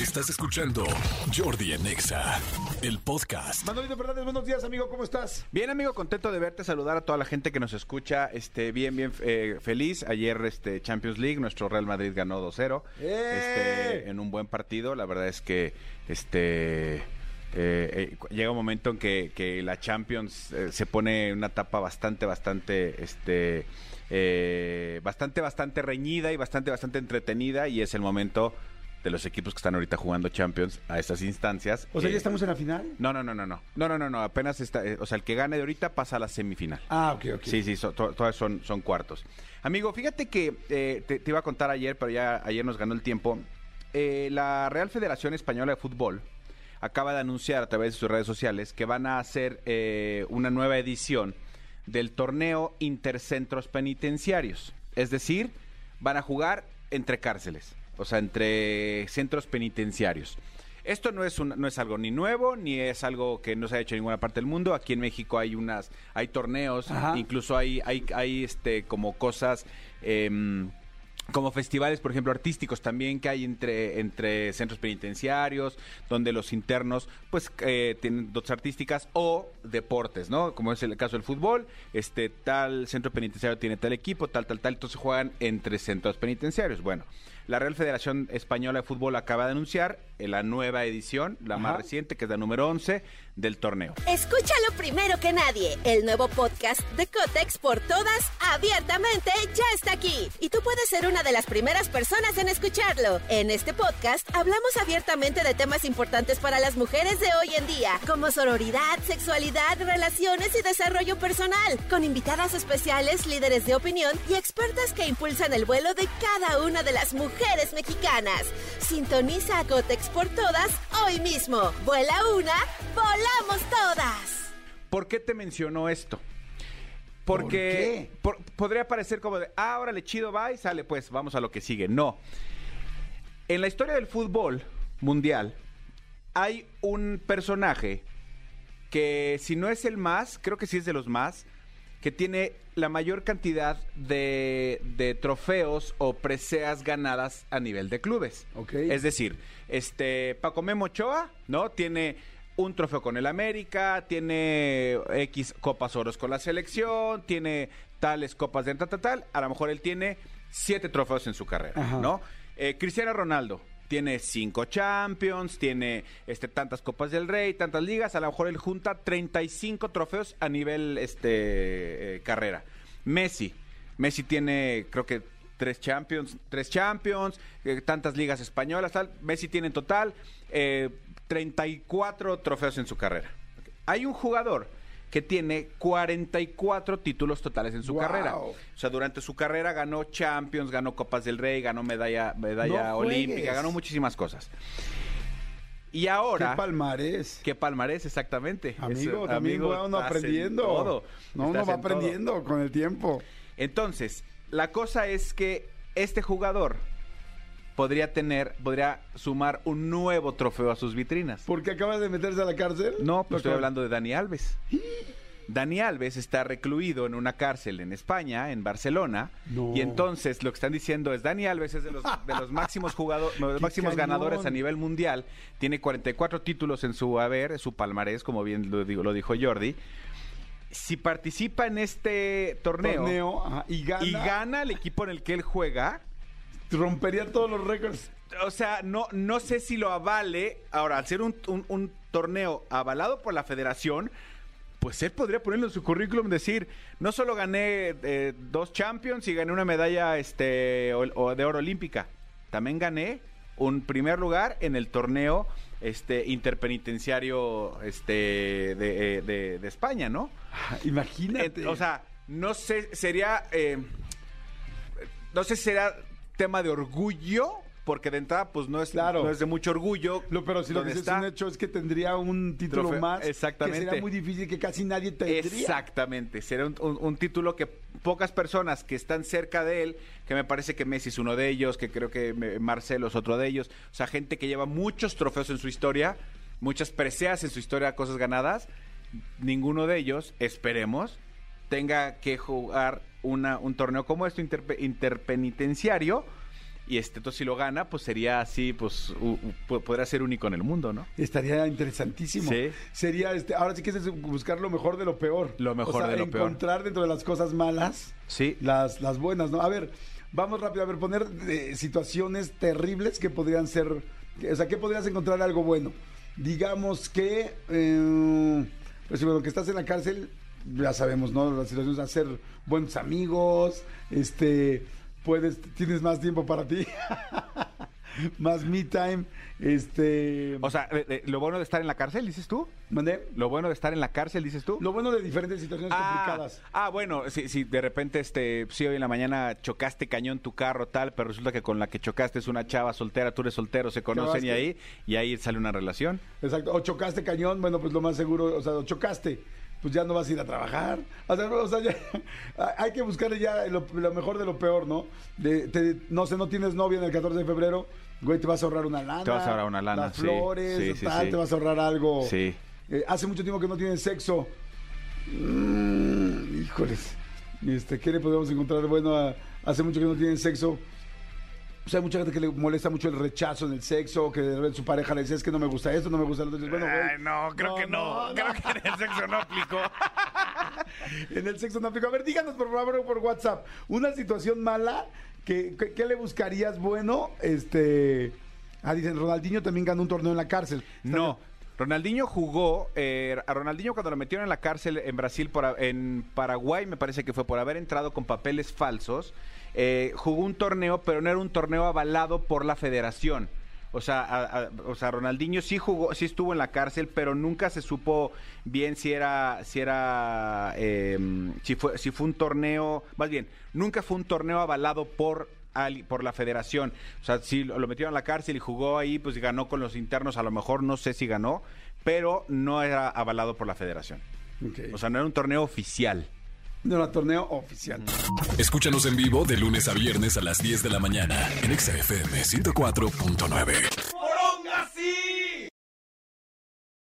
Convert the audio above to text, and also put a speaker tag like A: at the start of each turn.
A: Estás escuchando Jordi Anexa, el podcast.
B: Manolito Fernández, buenos días, amigo, ¿cómo estás?
C: Bien, amigo, contento de verte, saludar a toda la gente que nos escucha, este, bien, bien eh, feliz. Ayer, este, Champions League, nuestro Real Madrid ganó 2-0,
B: ¡Eh!
C: este, en un buen partido. La verdad es que, este, eh, eh, llega un momento en que, que la Champions eh, se pone en una etapa bastante, bastante, este, eh, bastante, bastante reñida y bastante, bastante entretenida y es el momento de los equipos que están ahorita jugando Champions a estas instancias.
B: O sea,
C: Eh,
B: ¿ya estamos en la final?
C: no, no, no, no, no. No, no, no, no. Apenas está. eh, o sea, el que gane de ahorita pasa a la semifinal.
B: Ah, ok, ok.
C: Sí, sí, so- to- todas son, son cuartos. Amigo, fíjate que eh, te, te iba a contar ayer, pero ya ayer nos ganó el tiempo. Eh, la Real Federación Española de Fútbol acaba de anunciar a través de sus redes sociales que van a hacer eh, una nueva edición del torneo Intercentros Penitenciarios. Es decir, van a jugar entre cárceles, o sea, entre centros penitenciarios. Esto no es, un- no es algo ni nuevo, ni es algo que no se ha hecho en ninguna parte del mundo. Aquí en México hay unas, hay torneos,
B: Ajá.
C: incluso hay, hay, hay este como cosas em, como festivales, por ejemplo, artísticos también que hay entre, entre centros penitenciarios, donde los internos pues eh, tienen dotes artísticas o deportes, ¿no? Como es el caso del fútbol, este tal centro penitenciario tiene tal equipo, tal, tal, tal, entonces juegan entre centros penitenciarios. Bueno, la Real Federación Española de Fútbol acaba de anunciar eh, la nueva edición, la más reciente, que es la número 11 del torneo.
D: Escúchalo primero que nadie. El nuevo podcast de Cotex por todas, abiertamente, ya está aquí. Y tú puedes ser una de las primeras personas en escucharlo. En este podcast hablamos abiertamente de temas importantes para las mujeres de hoy en día, como sororidad, sexualidad, relaciones y desarrollo personal, con invitadas especiales, líderes de opinión y expertas que impulsan el vuelo de cada una de las mujeres mexicanas. Sintoniza a Cotex por todas hoy mismo. Vuela una, volamos todas.
C: ¿Por qué te mencionó esto? Porque por- podría parecer como de, ah, órale, chido, va y sale, pues vamos a lo que sigue. No. En la historia del fútbol mundial hay un personaje que si no es el más, creo que sí es de los más, que tiene la mayor cantidad de, de trofeos o preseas ganadas a nivel de clubes. Es decir, este Paco Memo Ochoa, ¿no? Tiene un trofeo con el América, tiene X copas oros con la selección, tiene tales copas de tal, tal, tal. A lo mejor él tiene siete trofeos en su carrera,
B: Ajá.
C: ¿no? Eh, Cristiano Ronaldo tiene cinco Champions, tiene este, tantas Copas del Rey, tantas ligas. A lo mejor él junta 35 trofeos a nivel este, eh, carrera. Messi. Messi tiene, creo que tres Champions, tres Champions, eh, tantas ligas españolas. Messi tiene en total eh, 34 trofeos en su carrera. Hay un jugador que tiene 44 títulos totales en su
B: Wow.
C: carrera. O sea, durante su carrera ganó Champions, ganó Copas del Rey, ganó medalla, medalla
B: No
C: olímpica,
B: juegues.
C: ganó muchísimas cosas. Y ahora...
B: ¿Qué palmarés?
C: ¿Qué palmarés exactamente?
B: Amigo,
C: Eso,
B: también
C: amigo,
B: va uno aprendiendo.
C: todo.
B: No, uno va
C: todo.
B: aprendiendo con el tiempo.
C: Entonces, la cosa es que este jugador podría tener, podría sumar un nuevo trofeo a sus vitrinas.
B: ¿Porque acaba de meterse a la cárcel?
C: No, pues estoy hablando de Dani Alves. Dani Alves está recluido en una cárcel en España, en Barcelona,
B: No.
C: y entonces lo que están diciendo es Dani Alves es de los, de los máximos jugadores, los
B: ¡Qué
C: máximos
B: cañón!
C: ganadores a nivel mundial, tiene 44 títulos en su haber, su palmarés, como bien lo, digo- lo dijo Jordi. Si participa en este torneo,
B: Torneo, ajá, y gana.
C: y gana el equipo en el que él juega,
B: Rompería todos los récords.
C: o sea, no, no sé si lo avale. Ahora, al ser un, un- un torneo avalado por la federación, pues él podría ponerlo en su currículum decir, no solo gané eh, dos Champions y gané una medalla este, o- o de oro olímpica, también gané un primer lugar en el torneo este interpenitenciario este de, eh, de- de España, ¿no?
B: Ah, Imagínate.
C: Eh, o sea, no sé, sería. eh, no sé si será tema de orgullo porque de entrada pues no es,
B: Claro.
C: no es de mucho orgullo.
B: Lo, pero si lo que es un hecho es que tendría un título
C: Trofeo-
B: más.
C: exactamente.
B: Que sería muy difícil que casi nadie tendría.
C: Exactamente, será un, un- un título que pocas personas que están cerca de él, que me parece que Messi es uno de ellos, que creo que Marcelo es otro de ellos, o sea, gente que lleva muchos trofeos en su historia, muchas preseas en su historia, cosas ganadas, ninguno de ellos, esperemos, tenga que jugar una, un torneo como esto, interpe- interpenitenciario, y este, entonces si lo gana, pues sería así, pues u- u- po- podría ser único en el mundo, ¿no?
B: Estaría interesantísimo.
C: Sí.
B: Sería, este, ahora sí que es buscar lo mejor de lo peor.
C: Lo mejor
B: O sea,
C: de lo peor.
B: encontrar dentro de las cosas malas
C: Sí.
B: las, las buenas, ¿no? A ver, vamos rápido, a ver, poner eh, situaciones terribles que podrían ser, que- o sea, ¿qué podrías encontrar algo bueno? Digamos que, eh, pues bueno, que estás en la cárcel, ya sabemos, ¿no? Las situaciones, hacer buenos amigos, este, puedes, tienes más tiempo para ti, más me time, este,
C: O sea, lo bueno de estar en la cárcel, dices tú.
B: ¿mandé?
C: Lo bueno de estar en la cárcel, dices tú.
B: Lo bueno de diferentes situaciones
C: Ah,
B: complicadas.
C: ah, bueno, si, si de repente, este, si hoy en la mañana chocaste cañón tu carro, tal, pero resulta que con la que chocaste es una chava soltera, tú eres soltero, se conocen y ahí, y ahí sale una relación.
B: Exacto. O chocaste cañón, bueno, pues lo más seguro, o sea, o chocaste, pues ya no vas a ir a trabajar. O sea, o sea, ya- hay que buscar ya lo, lo mejor de lo peor, ¿no? De, te- no sé, no tienes novia en el 14 de febrero, güey, te vas a ahorrar una lana.
C: Te vas a ahorrar una lana,
B: Las
C: sí,
B: flores,
C: sí, sí,
B: tal, te vas a ahorrar algo.
C: Sí.
B: Eh, hace mucho tiempo que no tienes sexo. Mm, híjoles. Este, ¿Qué le podemos encontrar? Bueno, a- hace mucho que no tienen sexo. O sea, hay mucha gente que le molesta mucho el rechazo en el sexo, que de repente su pareja le dice, es que no me gusta esto, no me gusta lo otro. Bueno, güey,
C: no, creo que no. Creo que en el sexo no aplicó.
B: en el sexo no aplica. A ver, díganos por favor por WhatsApp, una situación mala, que, que- ¿qué le buscarías bueno? Este, ah, dicen, Ronaldinho también ganó un torneo en la cárcel.
C: No. Ronaldinho jugó, eh, a Ronaldinho cuando lo metieron en la cárcel en Brasil, en Paraguay me parece que fue por haber entrado con papeles falsos, eh, jugó un torneo, pero no era un torneo avalado por la federación. O sea, o sea, Ronaldinho sí jugó, sí estuvo en la cárcel, pero nunca se supo bien si era, si era, eh, si fue, si fue un torneo, más bien, nunca fue un torneo avalado por al- por la federación. O sea, si lo, metieron a la cárcel y jugó ahí, pues ganó con los internos, a lo mejor no sé si ganó, pero no era avalado por la federación. O sea, no era un torneo oficial.
B: no era torneo oficial.
A: Escúchanos en vivo de lunes a viernes a las 10 de la mañana en Exa FM 104.9.